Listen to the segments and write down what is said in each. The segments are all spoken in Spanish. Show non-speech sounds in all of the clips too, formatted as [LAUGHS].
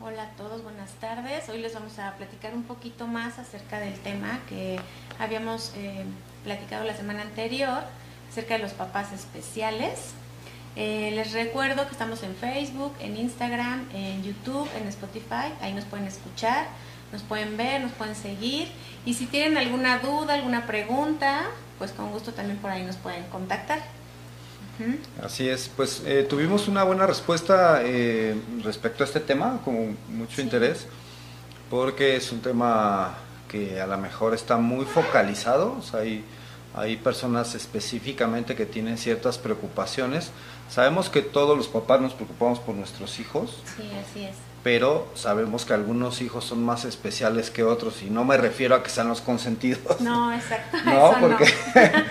Hola a todos, buenas tardes. Hoy les vamos a platicar un poquito más acerca del tema que habíamos eh, platicado la semana anterior, acerca de los papás especiales. Eh, les recuerdo que estamos en Facebook, en Instagram, en YouTube, en Spotify, ahí nos pueden escuchar, nos pueden ver, nos pueden seguir y si tienen alguna duda, alguna pregunta, pues con gusto también por ahí nos pueden contactar. Así es, pues eh, tuvimos una buena respuesta eh, respecto a este tema, con mucho interés, porque es un tema que a lo mejor está muy focalizado, o sea, hay, hay personas específicamente que tienen ciertas preocupaciones. Sabemos que todos los papás nos preocupamos por nuestros hijos. Sí, así es pero sabemos que algunos hijos son más especiales que otros y no me refiero a que sean los consentidos. No, exacto. [LAUGHS] No, porque, [LAUGHS]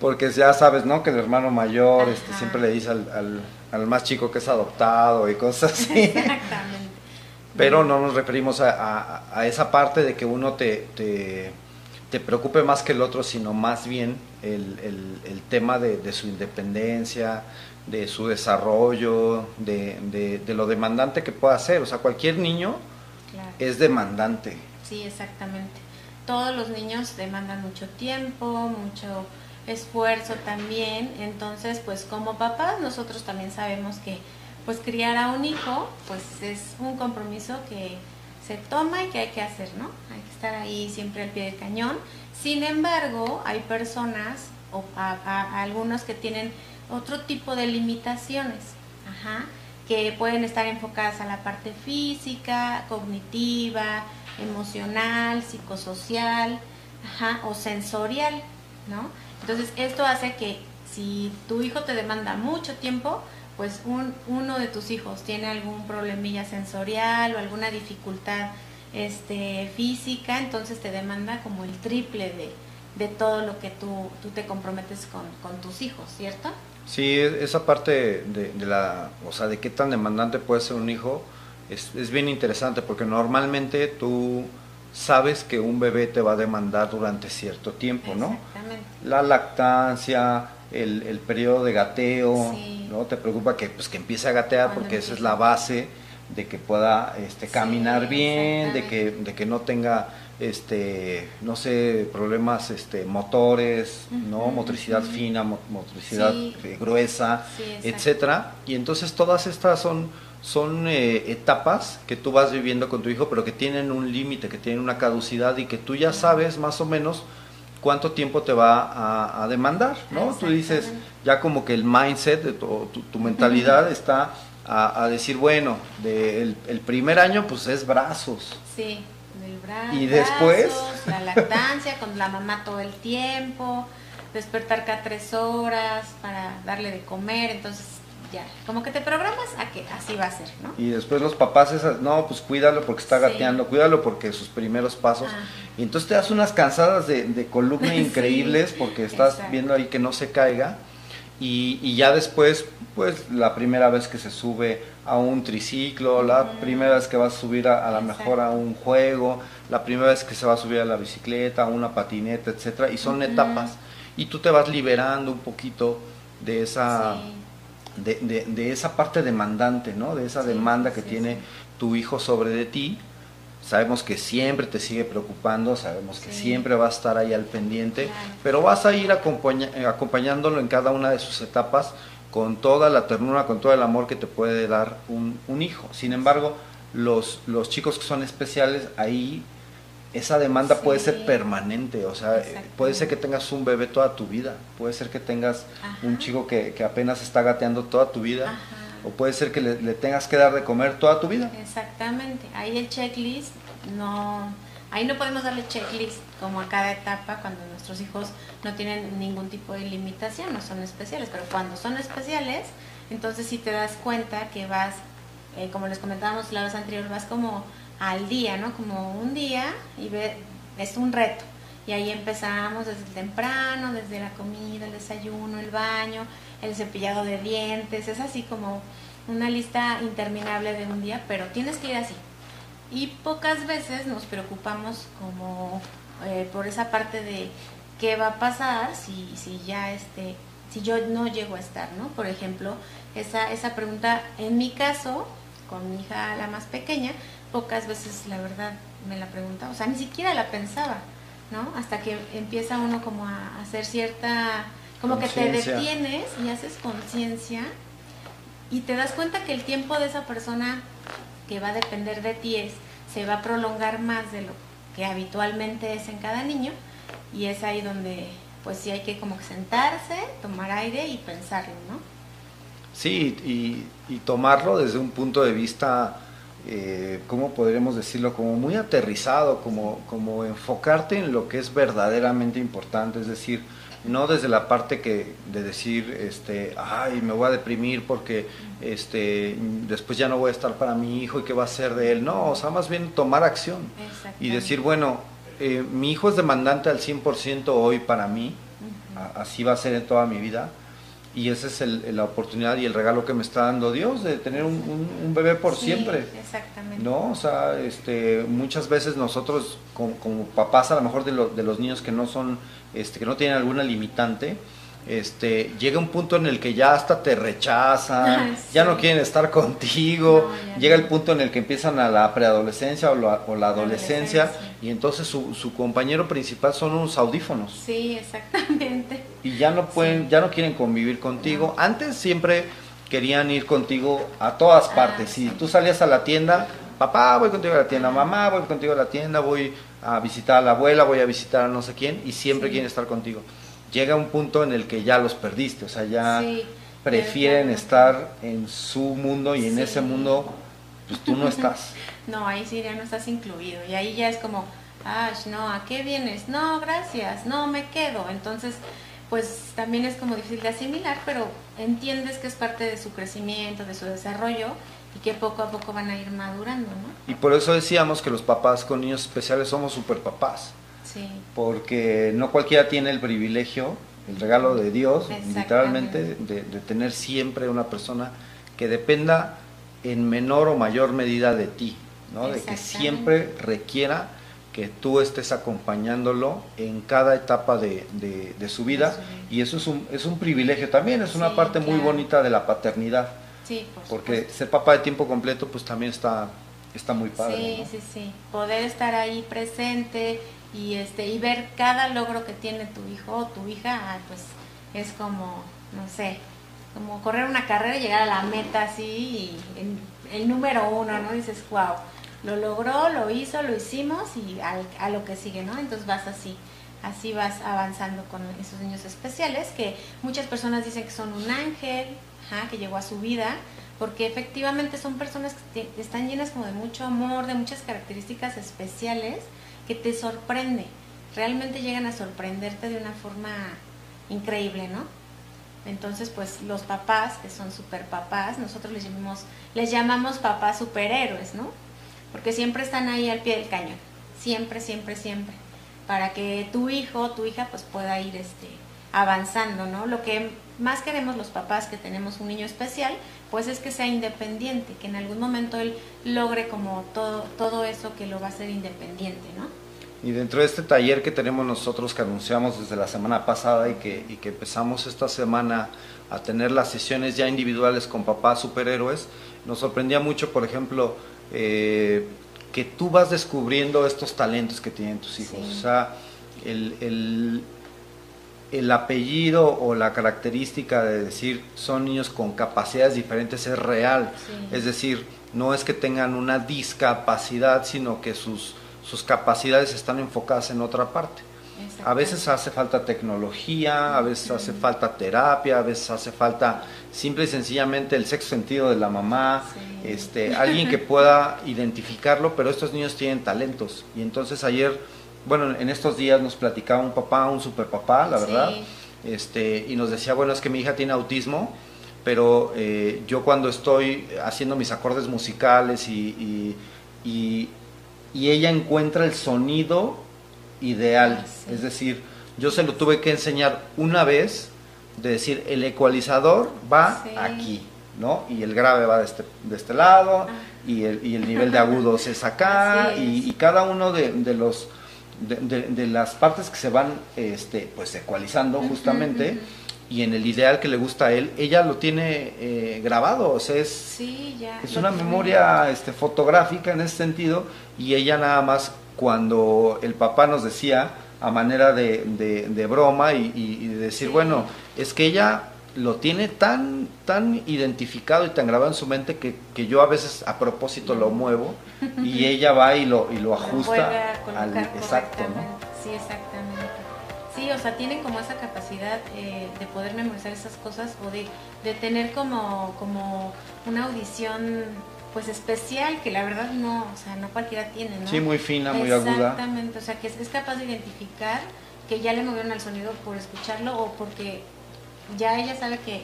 porque ya sabes, ¿no? Que el hermano mayor este, siempre le dice al, al, más chico que es adoptado y cosas así. Exactamente. Pero no nos referimos a, a, esa parte de que uno te, te, te, preocupe más que el otro, sino más bien el, el, el tema de, de su independencia, de su desarrollo, de, de, lo demandante que pueda ser. O sea, cualquier niño es demandante. Sí, exactamente. Todos los niños demandan mucho tiempo, mucho esfuerzo también. Entonces, pues como papás, nosotros también sabemos que pues criar a un hijo, pues es un compromiso que se toma y que hay que hacer, ¿no? Hay que estar ahí siempre al pie del cañón. Sin embargo, hay personas o a algunos que tienen otro tipo de limitaciones, que pueden estar enfocadas a la parte física, cognitiva, emocional, psicosocial, o sensorial, ¿no? Entonces esto hace que si tu hijo te demanda mucho tiempo, pues un, uno de tus hijos tiene algún problemilla sensorial o alguna dificultad este, física, entonces te demanda como el triple de, de todo lo que tú, tú te comprometes con, con tus hijos, ¿cierto? Sí, esa parte de, la, o sea, de qué tan demandante puede ser un hijo es, es, bien interesante porque normalmente tú sabes que un bebé te va a demandar durante cierto tiempo, ¿no? La lactancia, el, el periodo de gateo, ¿no? Te preocupa que, pues, que empiece a gatear porque esa es la base de que pueda este, caminar bien, de que, de que no tenga este, no sé, problemas este, motores, ¿no? Motricidad fina, motricidad eh, gruesa, etcétera. Y entonces todas estas son, son eh, etapas que tú vas viviendo con tu hijo, pero que tienen un límite, que tienen una caducidad y que tú ya sabes más o menos cuánto tiempo te va a, demandar, ¿no? Tú dices, ya como que el mindset, de tu, tu, mentalidad está a, decir, bueno, de el, primer año pues es brazos. Sí y después la lactancia con la mamá todo el tiempo, despertar cada tres horas para darle de comer, entonces ya, como que te programas a que así va a ser, ¿no? Y después los papás esas, no, pues cuídalo porque está gateando, cuídalo porque sus primeros pasos, ah. y entonces te das unas cansadas de, columna [LAUGHS] increíbles porque estás viendo ahí que no se caiga, y, y ya después, pues la primera vez que se sube a un triciclo, la primera vez que vas a subir a, a lo mejor a un juego, la primera vez que se va a subir a la bicicleta, a una patineta, etcétera, y son etapas. Y tú te vas liberando un poquito de esa, de, de, esa parte demandante, ¿no? De esa demanda que tiene tu hijo sobre de ti. Sabemos que siempre te sigue preocupando, sabemos que siempre va a estar ahí al pendiente, pero vas a ir acompañándolo en cada una de sus etapas con toda la ternura, con todo el amor que te puede dar un, un hijo. Sin embargo, los, los chicos que son especiales, ahí esa demanda puede ser permanente, o sea, puede ser que tengas un bebé toda tu vida, puede ser que tengas un chico que, que, apenas está gateando toda tu vida, o puede ser que le, tengas que dar de comer toda tu vida. Exactamente, ahí el checklist no, ahí no podemos darle checklist como a cada etapa cuando nuestros hijos no tienen ningún tipo de limitación, no son especiales, pero cuando son especiales, entonces si te das cuenta que vas, eh, como les comentábamos la vez anterior, vas como al día, ¿no? Como un día y ve, es un reto. Y ahí empezamos desde temprano, desde la comida, el desayuno, el baño, el cepillado de dientes, es así como una lista interminable de un día, pero tienes que ir así. Y pocas veces nos preocupamos como eh, por esa parte de qué va a pasar si, si ya este, si yo no llego a estar, ¿no? Por ejemplo, esa, esa pregunta, en mi caso, con mi hija, la más pequeña, pocas veces la verdad me la preguntaba, o sea, ni siquiera la pensaba, ¿no? Hasta que empieza uno como a hacer cierta, como que te detienes y haces conciencia y te das cuenta que el tiempo de esa persona que va a depender de ti es, se va a prolongar más de lo que habitualmente es en cada niño y es ahí donde pues sí hay que como sentarse, tomar aire y pensarlo, ¿no? Sí, y, tomarlo desde un punto de vista, eh, ¿cómo podríamos decirlo? Como muy aterrizado, como, como enfocarte en lo que es verdaderamente importante, es decir, no desde la parte que de decir este ay me voy a deprimir porque este después ya no voy a estar para mi hijo y qué va a ser de él no o sea más bien tomar acción y decir bueno eh, mi hijo es demandante al 100% hoy para mí, así va a ser en toda mi vida, y esa es la oportunidad y el regalo que me está dando Dios de tener un, bebé por siempre. Exactamente. ¿No? O sea, este, muchas veces nosotros como, papás a lo mejor de, de los niños que no son, este, que no tienen alguna limitante, este, llega un punto en el que ya hasta te rechazan, [LAUGHS] ya no quieren estar contigo, llega el punto en el que empiezan a la preadolescencia o la, adolescencia, y entonces su, compañero principal son unos audífonos. Sí, exactamente. Y ya no pueden, ya no quieren convivir contigo. Antes siempre querían ir contigo a todas ah, partes. si tú salías a la tienda, papá, voy contigo a la tienda, mamá, voy contigo a la tienda, voy a visitar a la abuela, voy a visitar a no sé quién, y siempre quieren estar contigo llega un punto en el que ya los perdiste, o sea, ya prefieren estar en su mundo y en ese mundo, pues tú no [LAUGHS] estás. no, ahí sí ya no estás incluido y ahí ya es como, ah, no, ¿a qué vienes? No, gracias, no, me quedo. Entonces, pues también es como difícil de asimilar, pero entiendes que es parte de su crecimiento, de su desarrollo y que poco a poco van a ir madurando, ¿no? Y por eso decíamos que los papás con niños especiales somos super papás. Porque no cualquiera tiene el privilegio, el regalo de Dios, literalmente, de, tener siempre una persona que dependa en menor o mayor medida de ti, ¿no? De que siempre requiera que tú estés acompañándolo en cada etapa de, su vida y eso es un, es un privilegio también, es una parte muy bonita de la paternidad. porque ser papá de tiempo completo pues también está, está muy padre. Sí, sí, sí. Poder estar ahí presente, y este y ver cada logro que tiene tu hijo o tu hija ah, pues es como no sé como correr una carrera y llegar a la meta así y el, número uno no dices wow lo logró lo hizo lo hicimos y a lo que sigue no entonces vas así así vas avanzando con esos niños especiales que muchas personas dicen que son un ángel que llegó a su vida porque efectivamente son personas que están llenas como de mucho amor de muchas características especiales que te sorprende, realmente llegan a sorprenderte de una forma increíble, ¿no? Entonces, pues los papás, que son super papás, nosotros les llamamos, les llamamos papás superhéroes, ¿no? Porque siempre están ahí al pie del cañón, siempre, siempre, siempre, para que tu hijo, tu hija, pues pueda ir este, avanzando, ¿no? Lo que más queremos los papás que tenemos un niño especial, pues es que sea independiente, que en algún momento él logre como todo, todo eso que lo va a hacer independiente, ¿no? Y dentro de este taller que tenemos nosotros, que anunciamos desde la semana pasada y que, y que empezamos esta semana a tener las sesiones ya individuales con papás superhéroes, nos sorprendía mucho, por ejemplo, eh, que tú vas descubriendo estos talentos que tienen tus hijos. O sea, el, el, el, apellido o la característica de decir son niños con capacidades diferentes es real. Es decir, no es que tengan una discapacidad, sino que sus sus capacidades están enfocadas en otra parte. A veces hace falta tecnología, a veces hace falta terapia, a veces hace falta simple y sencillamente el sexto sentido de la mamá, este, [LAUGHS] alguien que pueda identificarlo, pero estos niños tienen talentos. Y entonces ayer, bueno, en estos días nos platicaba un papá, un super papá, la verdad, este, y nos decía, bueno, es que mi hija tiene autismo, pero eh, yo cuando estoy haciendo mis acordes musicales y, y y ella encuentra el sonido ideal. Es decir, yo se lo tuve que enseñar una vez de decir, el ecualizador va aquí, ¿no? Y el grave va de este, de este lado, ah. y, el, y, el, nivel de agudos es [LAUGHS] acá, y, cada uno de, los... De, las partes que se van este, pues ecualizando justamente, y en el ideal que le gusta a él, ella lo tiene eh, grabado, o sea, es, es una memoria este, fotográfica en ese sentido, y ella nada más cuando el papá nos decía a manera de, de, broma y, decir, bueno, es que ella lo tiene tan, tan identificado y tan grabado en su mente que, que yo a veces a propósito lo muevo y [LAUGHS] ella va y lo, y lo ajusta al exacto, Sí, exactamente. Sí, o sea, tienen como esa capacidad eh, de poder memorizar esas cosas o de, de tener como, como una audición pues especial que la verdad no, o sea, no cualquiera tiene, ¿no? Sí, muy fina, muy aguda. Exactamente, o sea, que es, capaz de identificar que ya le movieron al sonido por escucharlo o porque ya ella sabe que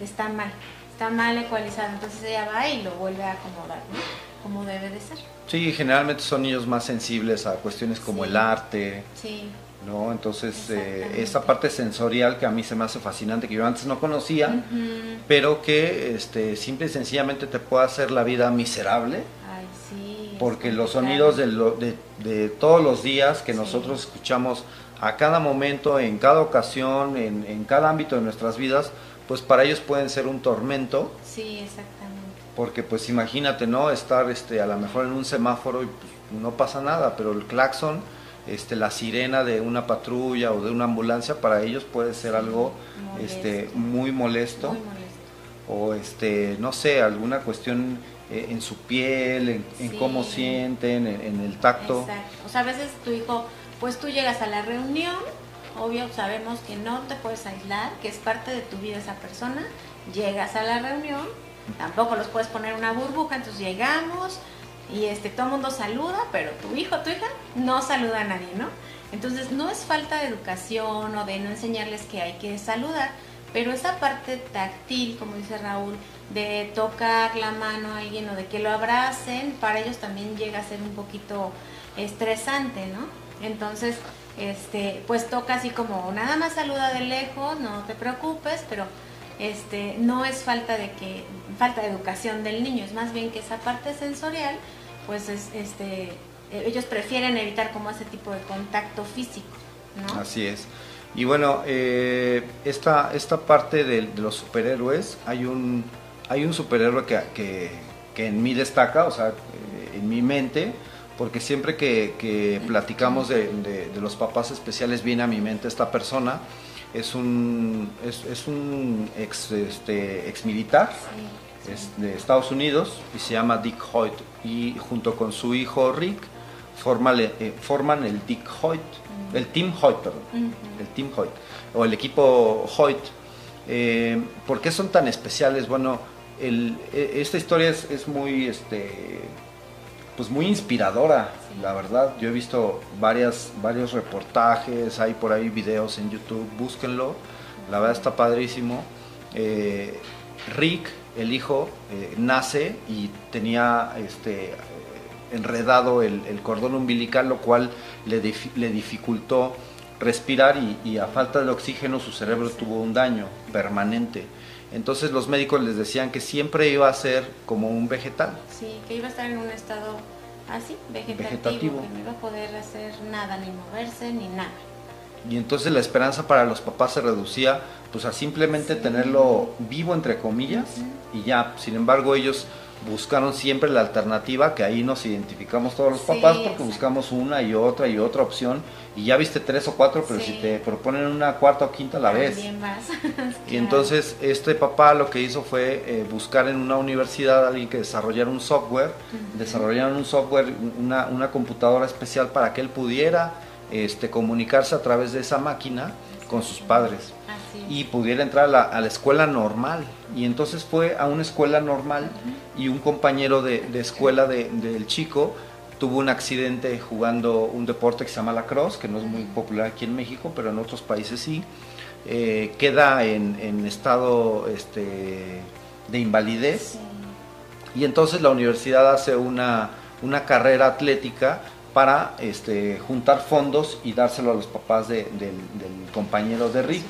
está mal, está mal ecualizado, entonces ella va y lo vuelve a acomodar, ¿no? Como debe de ser. Sí, generalmente son niños más sensibles a cuestiones como el arte. Sí. ¿No? Entonces, eh, esa parte sensorial que a mí se me hace fascinante, que yo antes no conocía, pero que este, simple y sencillamente te puede hacer la vida miserable. Ay, sí, porque los sonidos de, de, de, todos los días que nosotros escuchamos a cada momento, en cada ocasión, en, en, cada ámbito de nuestras vidas, pues para ellos pueden ser un tormento. Sí, exactamente. Porque pues imagínate, ¿no? Estar este, a lo mejor en un semáforo y pues, no pasa nada, pero el claxon este, la sirena de una patrulla o de una ambulancia para ellos puede ser algo este, muy molesto, o este, no sé, alguna cuestión eh, en su piel, en, cómo sienten, en, el tacto. O sea, a veces tu hijo, pues tú llegas a la reunión, obvio sabemos que no te puedes aislar, que es parte de tu vida esa persona, llegas a la reunión, tampoco los puedes poner una burbuja, entonces llegamos, y este, todo el mundo saluda, pero tu hijo, tu hija, no saluda a nadie, ¿no? Entonces, no es falta de educación o de no enseñarles que hay que saludar, pero esa parte táctil, como dice Raúl, de tocar la mano a alguien o de que lo abracen, para ellos también llega a ser un poquito estresante, ¿no? Entonces, este, pues toca así como nada más saluda de lejos, no te preocupes, pero este, no es falta de que falta de educación del niño, es más bien que esa parte sensorial pues es, este, ellos prefieren evitar como ese tipo de contacto físico. ¿no? Así es. Y bueno, eh, esta, esta parte de, los superhéroes, hay un, hay un superhéroe que, que, en mí destaca, o sea, eh, en mi mente, porque siempre que, platicamos de, los papás especiales viene a mi mente esta persona, es un, es, un ex, este, ex militar, es de Estados Unidos y se llama Dick Hoyt y junto con su hijo Rick eh, forman el Dick Hoyt, el Team Hoyt, perdón, el Team Hoyt o el equipo Hoyt. Eh, ¿Por qué son tan especiales? Bueno, el, e, esta historia es, muy, este, pues muy inspiradora, la verdad. Yo he visto varias, varios reportajes, hay por ahí videos en YouTube, búsquenlo. La verdad está padrísimo. Eh, Rick el hijo eh, nace y tenía este, enredado el, cordón umbilical, lo cual le, le dificultó respirar y, a falta de oxígeno su cerebro tuvo un daño permanente. Entonces los médicos les decían que siempre iba a ser como un vegetal. Sí, que iba a estar en un estado así, vegetativo, que no iba a poder hacer nada, ni moverse, ni nada. Y entonces la esperanza para los papás se reducía pues a simplemente tenerlo vivo entre comillas y ya, sin embargo ellos buscaron siempre la alternativa, que ahí nos identificamos todos los papás porque buscamos una y otra y otra opción. Y ya viste tres o cuatro, pero si te proponen una cuarta o quinta la vez. [LAUGHS] y entonces este papá lo que hizo fue eh, buscar en una universidad a alguien que desarrollara un software, desarrollaron un software, una, una computadora especial para que él pudiera este, comunicarse a través de esa máquina con sus padres y pudiera entrar a la, escuela normal. Y entonces fue a una escuela normal y un compañero de, escuela del chico tuvo un accidente jugando un deporte que se llama la cross, que no es muy popular aquí en México, pero en otros países sí. Eh, queda en, estado este, de invalidez y entonces la universidad hace una, una carrera atlética para este, juntar fondos y dárselo a los papás del, compañero de Rick.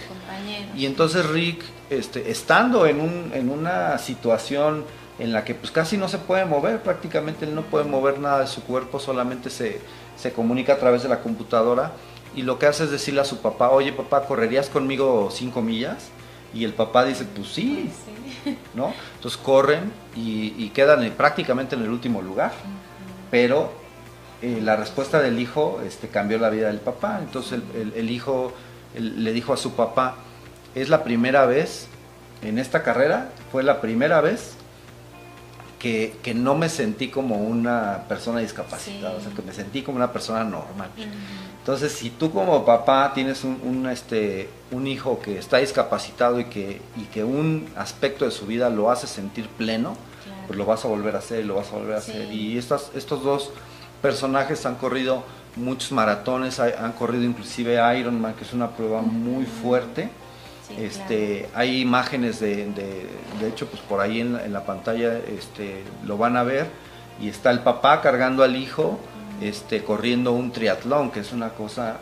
Y entonces Rick, este, estando en, un, en una situación en la que pues casi no se puede mover, prácticamente él no puede mover nada de su cuerpo, solamente se, se comunica a través de la computadora y lo que hace es decirle a su papá, oye papá, ¿correrías conmigo cinco millas? Y el papá dice, pues sí, ¿no? Entonces corren y, quedan prácticamente en el último lugar, pero eh, la respuesta del hijo este, cambió la vida del papá. Entonces el, hijo le dijo a su papá, es la primera vez en esta carrera, fue la primera vez que, no me sentí como una persona discapacitada, o sea, que me sentí como una persona normal. Entonces, si tú como papá tienes un, este, un hijo que está discapacitado y que, y que un aspecto de su vida lo hace sentir pleno, pues lo vas a volver a hacer y lo vas a volver a hacer. Y estos, estos dos personajes han corrido muchos maratones, han corrido inclusive Ironman, que es una prueba muy fuerte. este, Hay imágenes de, de, hecho, pues por ahí en la, pantalla este, lo van a ver, y está el papá cargando al hijo, este, corriendo un triatlón, que es una cosa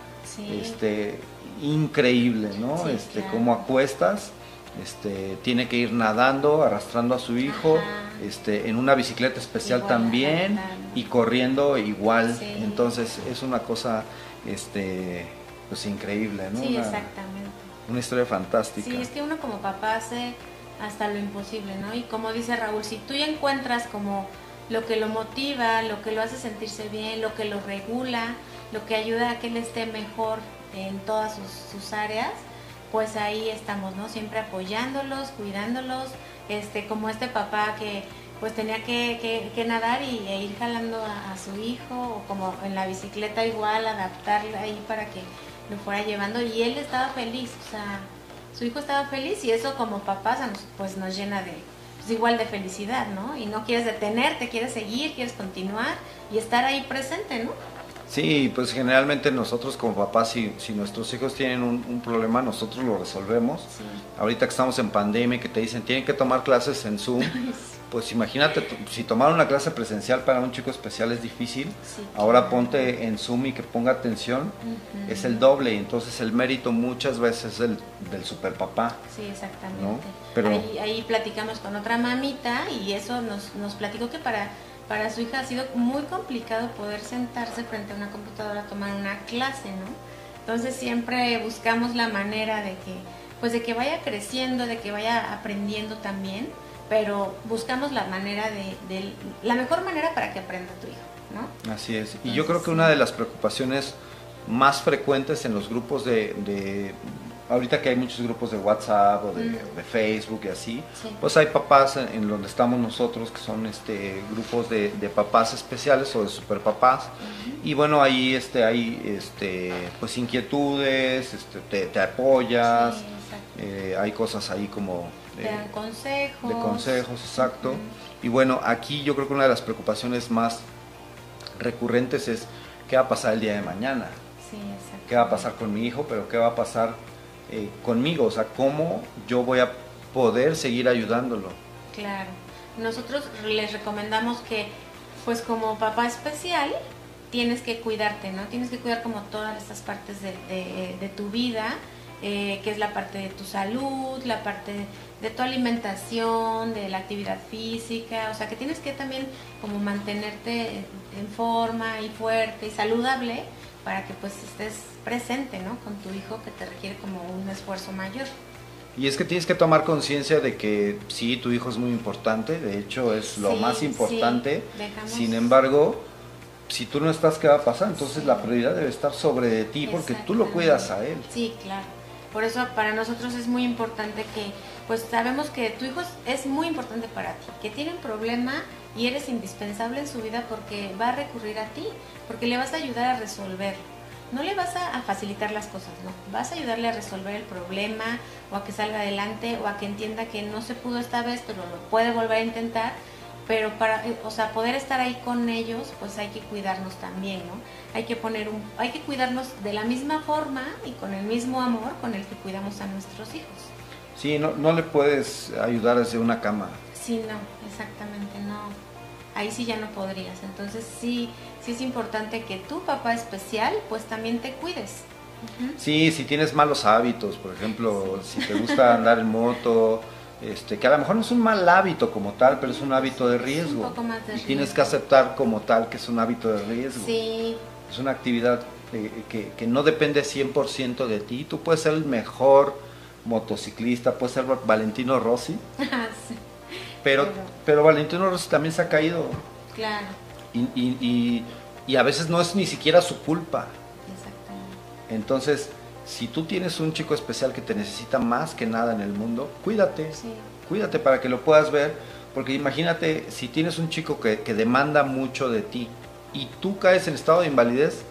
este, increíble, ¿no? este, Como acuestas, este, tiene que ir nadando, arrastrando a su hijo, este, en una bicicleta especial también y corriendo igual. Entonces es una cosa este, pues increíble, ¿no? Sí, exactamente. Una historia fantástica. Sí, es que uno como papá hace hasta lo imposible, ¿no? Y como dice Raúl, si tú ya encuentras como lo que lo motiva, lo que lo hace sentirse bien, lo que lo regula, lo que ayuda a que él esté mejor en todas sus, áreas, pues ahí estamos, ¿no? Siempre apoyándolos, cuidándolos, este, como este papá que pues tenía que, que, nadar y, e ir jalando a, su hijo, o como en la bicicleta igual, adaptarla ahí para que lo fuera llevando, y él estaba feliz, o sea, su hijo estaba feliz y eso como papás pues nos llena de, pues, igual de felicidad, ¿no? Y no quieres detenerte, quieres seguir, quieres continuar y estar ahí presente, ¿no? Sí, pues generalmente nosotros como papás, si, si nuestros hijos tienen un, problema, nosotros lo resolvemos. Ahorita que estamos en pandemia, que te dicen tienen que tomar clases en Zoom, [LAUGHS] pues imagínate, si tomar una clase presencial para un chico especial es difícil, ahora ponte en Zoom y que ponga atención, es el doble, y entonces el mérito muchas veces es del, del super papá. Sí, exactamente. Pero, ahí, ahí, platicamos con otra mamita y eso nos, nos platicó que para, para su hija ha sido muy complicado poder sentarse frente a una computadora a tomar una clase, ¿no? Entonces siempre buscamos la manera de que, pues de que vaya creciendo, de que vaya aprendiendo también pero buscamos la manera de, la mejor manera para que aprenda tu hijo, ¿no? Así es. Y yo creo que una de las preocupaciones más frecuentes en los grupos de, ahorita que hay muchos grupos de WhatsApp o de, Facebook y así, pues hay papás en, donde estamos nosotros que son este grupos de, papás especiales o de superpapás y bueno ahí este hay este pues inquietudes, este, te, apoyas, eh, hay cosas ahí como de, consejos. De consejos, exacto. Y bueno, aquí yo creo que una de las preocupaciones más recurrentes es qué va a pasar el día de mañana. Sí, ¿Qué va a pasar con mi hijo? Pero qué va a pasar eh, conmigo, o sea, cómo yo voy a poder seguir ayudándolo. Claro. Nosotros les recomendamos que, pues como papá especial, tienes que cuidarte, ¿no? Tienes que cuidar como todas estas partes de, de tu vida eh, que es la parte de tu salud, la parte de, tu alimentación, de la actividad física, o sea que tienes que también como mantenerte en forma y fuerte y saludable para que pues estés presente, ¿no? Con tu hijo que te requiere como un esfuerzo mayor. Y es que tienes que tomar conciencia de que sí, tu hijo es muy importante, de hecho es lo más importante, sin embargo, si tú no estás, ¿qué va a pasar? Entonces la prioridad debe estar sobre ti porque tú lo cuidas a él. Sí, claro. Por eso para nosotros es muy importante que, pues sabemos que tu hijo es muy importante para ti, que tiene un problema y eres indispensable en su vida porque va a recurrir a ti, porque le vas a ayudar a resolverlo. No le vas a, facilitar las cosas, no. Vas a ayudarle a resolver el problema o a que salga adelante o a que entienda que no se pudo esta vez, pero lo puede volver a intentar pero para, eh, o sea, poder estar ahí con ellos, pues hay que cuidarnos también, ¿no? Hay que poner un, hay que cuidarnos de la misma forma y con el mismo amor con el que cuidamos a nuestros hijos. Sí, no, no le puedes ayudar desde una cama. Sí, no, exactamente, no. Ahí sí ya no podrías. Entonces sí, sí es importante que tu papá especial, pues también te cuides. Sí, si tienes malos hábitos, por ejemplo, si te gusta andar en moto, este, que a lo mejor no es un mal hábito como tal, pero es un hábito de riesgo. y tienes que aceptar como tal que es un hábito de riesgo. Es una actividad eh, que, que, no depende 100% de ti. Tú puedes ser el mejor motociclista, puede ser Valentino Rossi. [LAUGHS] Ah, pero, pero, Valentino Rossi también se ha caído. Claro. Y, y, y, a veces no es ni siquiera su culpa. Exactamente. Entonces, si tú tienes un chico especial que te necesita más que nada en el mundo, cuídate. Cuídate para que lo puedas ver. Porque imagínate, si tienes un chico que, que demanda mucho de ti y tú caes en estado de invalidez,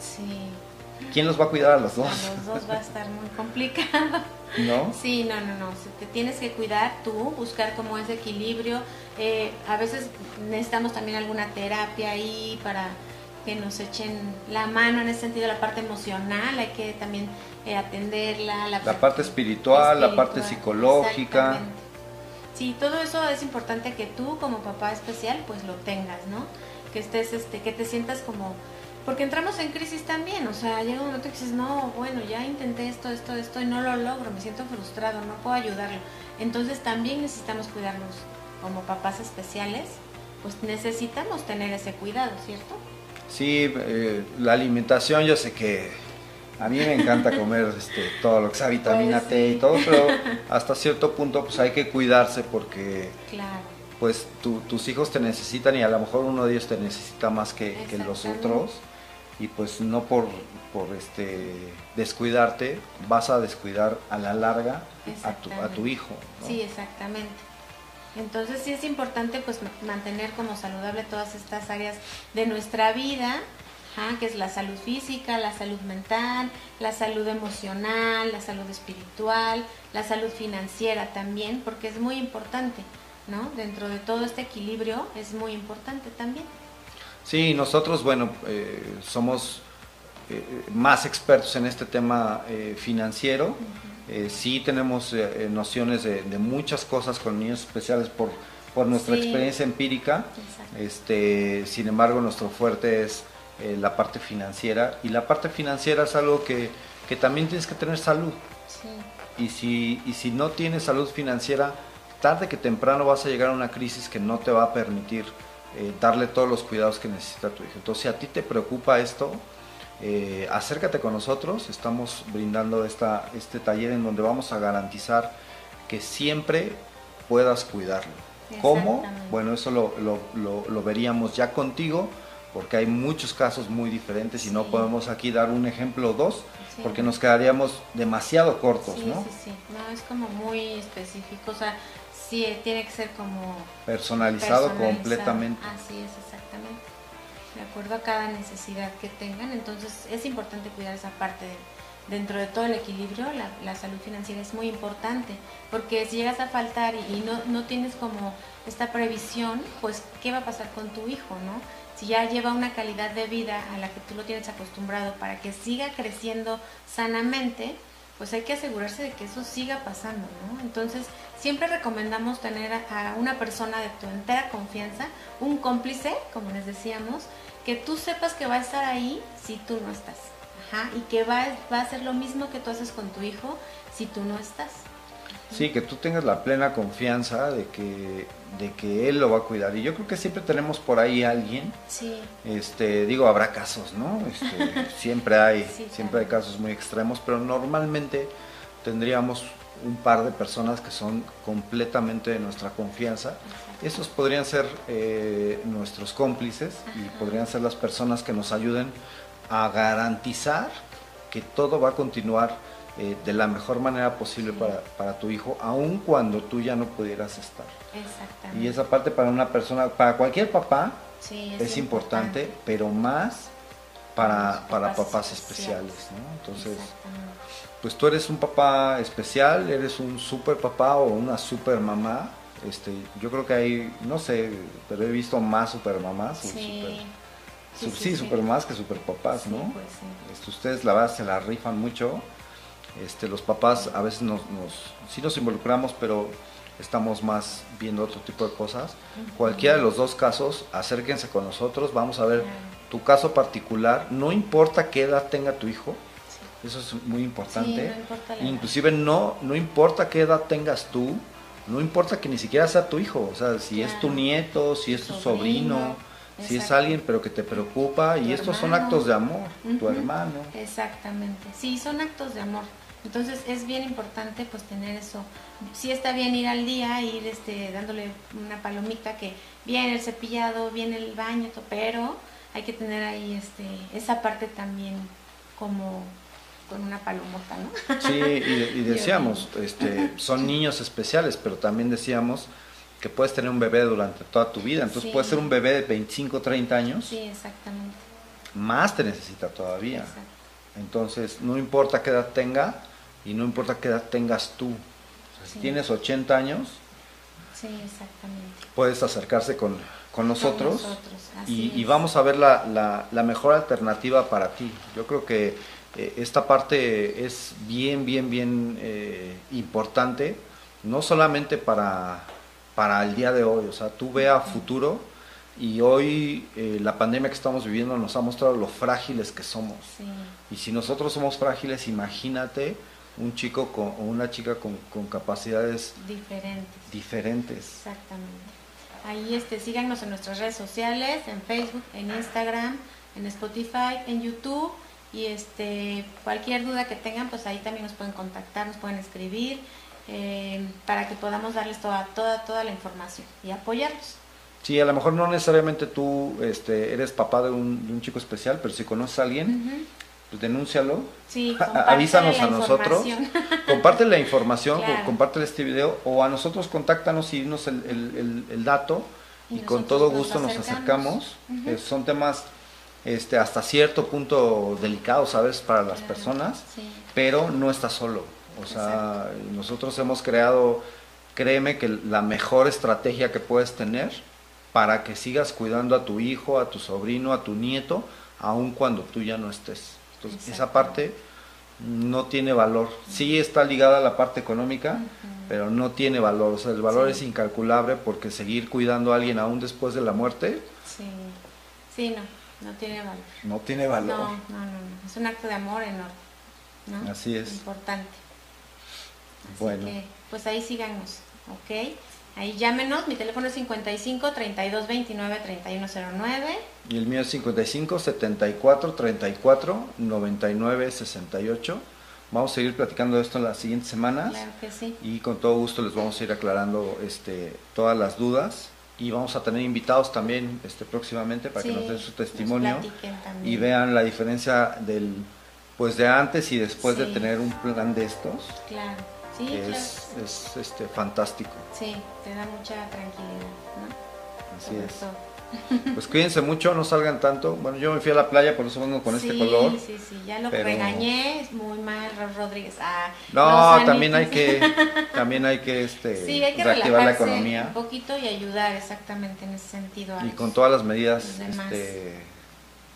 sí. ¿Quién los va a cuidar a los dos? A los dos va a estar muy complicado. [LAUGHS] ¿No? Sí, no, no, no. Te tienes que cuidar tú, buscar como ese equilibrio. Eh, a veces necesitamos también alguna terapia ahí para que nos echen la mano en ese sentido, la parte emocional, hay que también eh, atenderla. La, parte espiritual, la parte psicológica. Sí, todo eso es importante que tú como papá especial pues lo tengas, ¿no? Que estés, este, que te sientas como porque entramos en crisis también, o sea, llega un momento que dices, no, bueno, ya intenté esto, esto, esto y no lo logro, me siento frustrado, no puedo ayudarlo. Entonces también necesitamos cuidarnos como papás especiales, pues necesitamos tener ese cuidado, ¿cierto? Sí, eh, la alimentación, yo sé que a mí me encanta [LAUGHS] comer este, todo lo que sea vitamina pues T y todo, pero [LAUGHS] hasta cierto punto pues hay que cuidarse porque pues tus hijos te necesitan y a lo mejor uno de ellos te necesita más que, que los otros y pues no por, por este descuidarte vas a descuidar a la larga a tu, a tu hijo. Sí, exactamente. Entonces sí es importante pues mantener como saludable todas estas áreas de nuestra vida, que es la salud física, la salud mental, la salud emocional, la salud espiritual, la salud financiera también, porque es muy importante, ¿no? Dentro de todo este equilibrio es muy importante también. Sí, nosotros, bueno, eh, somos eh, más expertos en este tema eh, financiero. sí tenemos nociones de, muchas cosas con niños especiales por, por nuestra experiencia empírica. Este, sin embargo, nuestro fuerte es la parte financiera y la parte financiera es algo que, que también tienes que tener salud. Y, si, y si no tienes salud financiera, tarde que temprano vas a llegar a una crisis que no te va a permitir eh, darle todos los cuidados que necesita tu hijo. Entonces, si a ti te preocupa esto, eh, acércate con nosotros. Estamos brindando esta, este taller en donde vamos a garantizar que siempre puedas cuidarlo. ¿Cómo? Bueno, eso lo, lo, veríamos ya contigo, porque hay muchos casos muy diferentes y no podemos aquí dar un ejemplo o dos, porque nos quedaríamos demasiado cortos, ¿no? Sí, sí, no, es como muy específico. O sea, Sí, tiene que ser como... Personalizado, completamente. Así es, exactamente. De acuerdo a cada necesidad que tengan. Entonces es importante cuidar esa parte dentro de todo el equilibrio. La, salud financiera es muy importante. Porque si llegas a faltar y, no, no tienes como esta previsión, pues ¿qué va a pasar con tu hijo, no? Si ya lleva una calidad de vida a la que tú lo tienes acostumbrado para que siga creciendo sanamente, pues hay que asegurarse de que eso siga pasando, ¿no? Entonces, siempre recomendamos tener a una persona de tu entera confianza, un cómplice, como les decíamos, que tú sepas que va a estar ahí si tú no estás. Ajá, y que va, va a hacer lo mismo que tú haces con tu hijo si tú no estás. Sí, que tú tengas la plena confianza de que, de que él lo va a cuidar. Y yo creo que siempre tenemos por ahí alguien. Sí. Este, digo, habrá casos, ¿no? Este, [LAUGHS] siempre hay, siempre hay casos muy extremos, pero normalmente tendríamos un par de personas que son completamente de nuestra confianza. Esos podrían ser eh, nuestros cómplices y podrían ser las personas que nos ayuden a garantizar que todo va a continuar eh, de la mejor manera posible para, para, tu hijo, aun cuando tú ya no pudieras estar. Exactamente. Y esa parte para una persona, para cualquier papá, es, importante, pero más para, para papás especiales, ¿no? Entonces, pues tú eres un papá especial, eres un super papá o una super mamá. Este, yo creo que hay, no sé, pero he visto más super mamás. Sí. Super, sí, super más que super papás, ¿no? Pues este, ustedes la verdad se la rifan mucho este, los papás a veces nos, sí nos involucramos, pero estamos más viendo otro tipo de cosas. Cualquiera de los dos casos, acérquense con nosotros, vamos a ver tu caso particular, no importa qué edad tenga tu hijo, eso es muy importante. Inclusive no, no importa qué edad tengas tú, no importa que ni siquiera sea tu hijo, o sea, si es tu nieto, si es tu sobrino si es alguien pero que te preocupa y estos son actos de amor, tu hermano. Exactamente, sí, son actos de amor. Entonces es bien importante pues tener eso. Sí está bien ir al día, ir este, dándole una palomita que viene el cepillado, viene el baño, pero hay que tener ahí este, esa parte también como con una palomota, ¿no? Sí, y, [LAUGHS] decíamos, este, [LAUGHS] son niños especiales, pero también decíamos que puedes tener un bebé durante toda tu vida, entonces puede ser un bebé de 25, 30 años. Sí, exactamente. Más te necesita todavía. Entonces, no importa qué edad tenga y no importa qué edad tengas tú. Si tienes 80 años, sí, exactamente. puedes acercarse con, con nosotros, y, vamos a ver la, la, mejor alternativa para ti. Yo creo que eh, esta parte es bien, bien, bien eh, importante, no solamente para, para el día de hoy, o sea, tú ve a futuro y hoy eh, la pandemia que estamos viviendo nos ha mostrado lo frágiles que somos. Y si nosotros somos frágiles, imagínate un chico con, o una chica con, con capacidades diferentes. diferentes. Exactamente. Ahí este, síganos en nuestras redes sociales, en Facebook, en Instagram, en Spotify, en YouTube. Y este, cualquier duda que tengan, pues ahí también nos pueden contactar, nos pueden escribir, eh, para que podamos darles toda, toda, toda la información y apoyarlos. Sí, a lo mejor no necesariamente tú este, eres papá de un, de un chico especial, pero si conoces a alguien, pues denúncialo, sí, avísanos a nosotros, [LAUGHS] [LAUGHS] comparte la información, comparte este video o a nosotros contáctanos y dinos el, el, dato. Y, con todo gusto nos acercamos. Eh, son temas este, hasta cierto punto delicados, ¿sabes? Para las personas, pero no está solo. O sea, nosotros hemos creado, créeme que la mejor estrategia que puedes tener para que sigas cuidando a tu hijo, a tu sobrino, a tu nieto, aun cuando tú ya no estés. Entonces, esa parte no tiene valor. Sí está ligada a la parte económica, pero no tiene valor. O sea, el valor es incalculable porque seguir cuidando a alguien aún después de la muerte. Sí, sí, no, no tiene valor. No tiene valor. No, no, no, es un acto de amor enorme. ¿no? Así es. Importante. bueno. pues ahí sigamos, ¿ok? Ahí llámenos, mi teléfono es 55 32 29 3109. Y el mío es 55 74 34 99 68. Vamos a seguir platicando de esto en las siguientes semanas. Claro que sí. Y con todo gusto les vamos a ir aclarando este, todas las dudas. Y vamos a tener invitados también este, próximamente para que nos den su testimonio y vean la diferencia del pues de antes y después de tener un plan de estos. Claro es, es este, fantástico. Sí, te da mucha tranquilidad, ¿no? Así es. [LAUGHS] Pues cuídense mucho, no salgan tanto. Bueno, yo me fui a la playa, por eso vengo con este color. Sí, sí, ya lo regañé, es muy mal, Rodríguez. Ah, no, también hay que, [LAUGHS] también hay que, este, reactivar la economía. Un poquito y ayudar exactamente en ese sentido. y con todas las medidas este,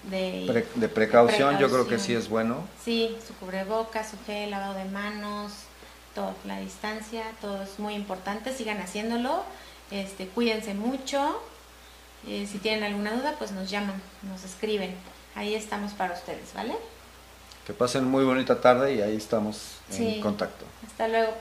de, de, precaución, yo creo que sí es bueno. Sí, su cubrebocas, su gel, lavado de manos, todo, la distancia, todo es muy importante, sigan haciéndolo, este, cuídense mucho, eh, si tienen alguna duda, pues nos llaman, nos escriben, ahí estamos para ustedes, ¿vale? Que pasen muy bonita tarde y ahí estamos en contacto. Hasta luego.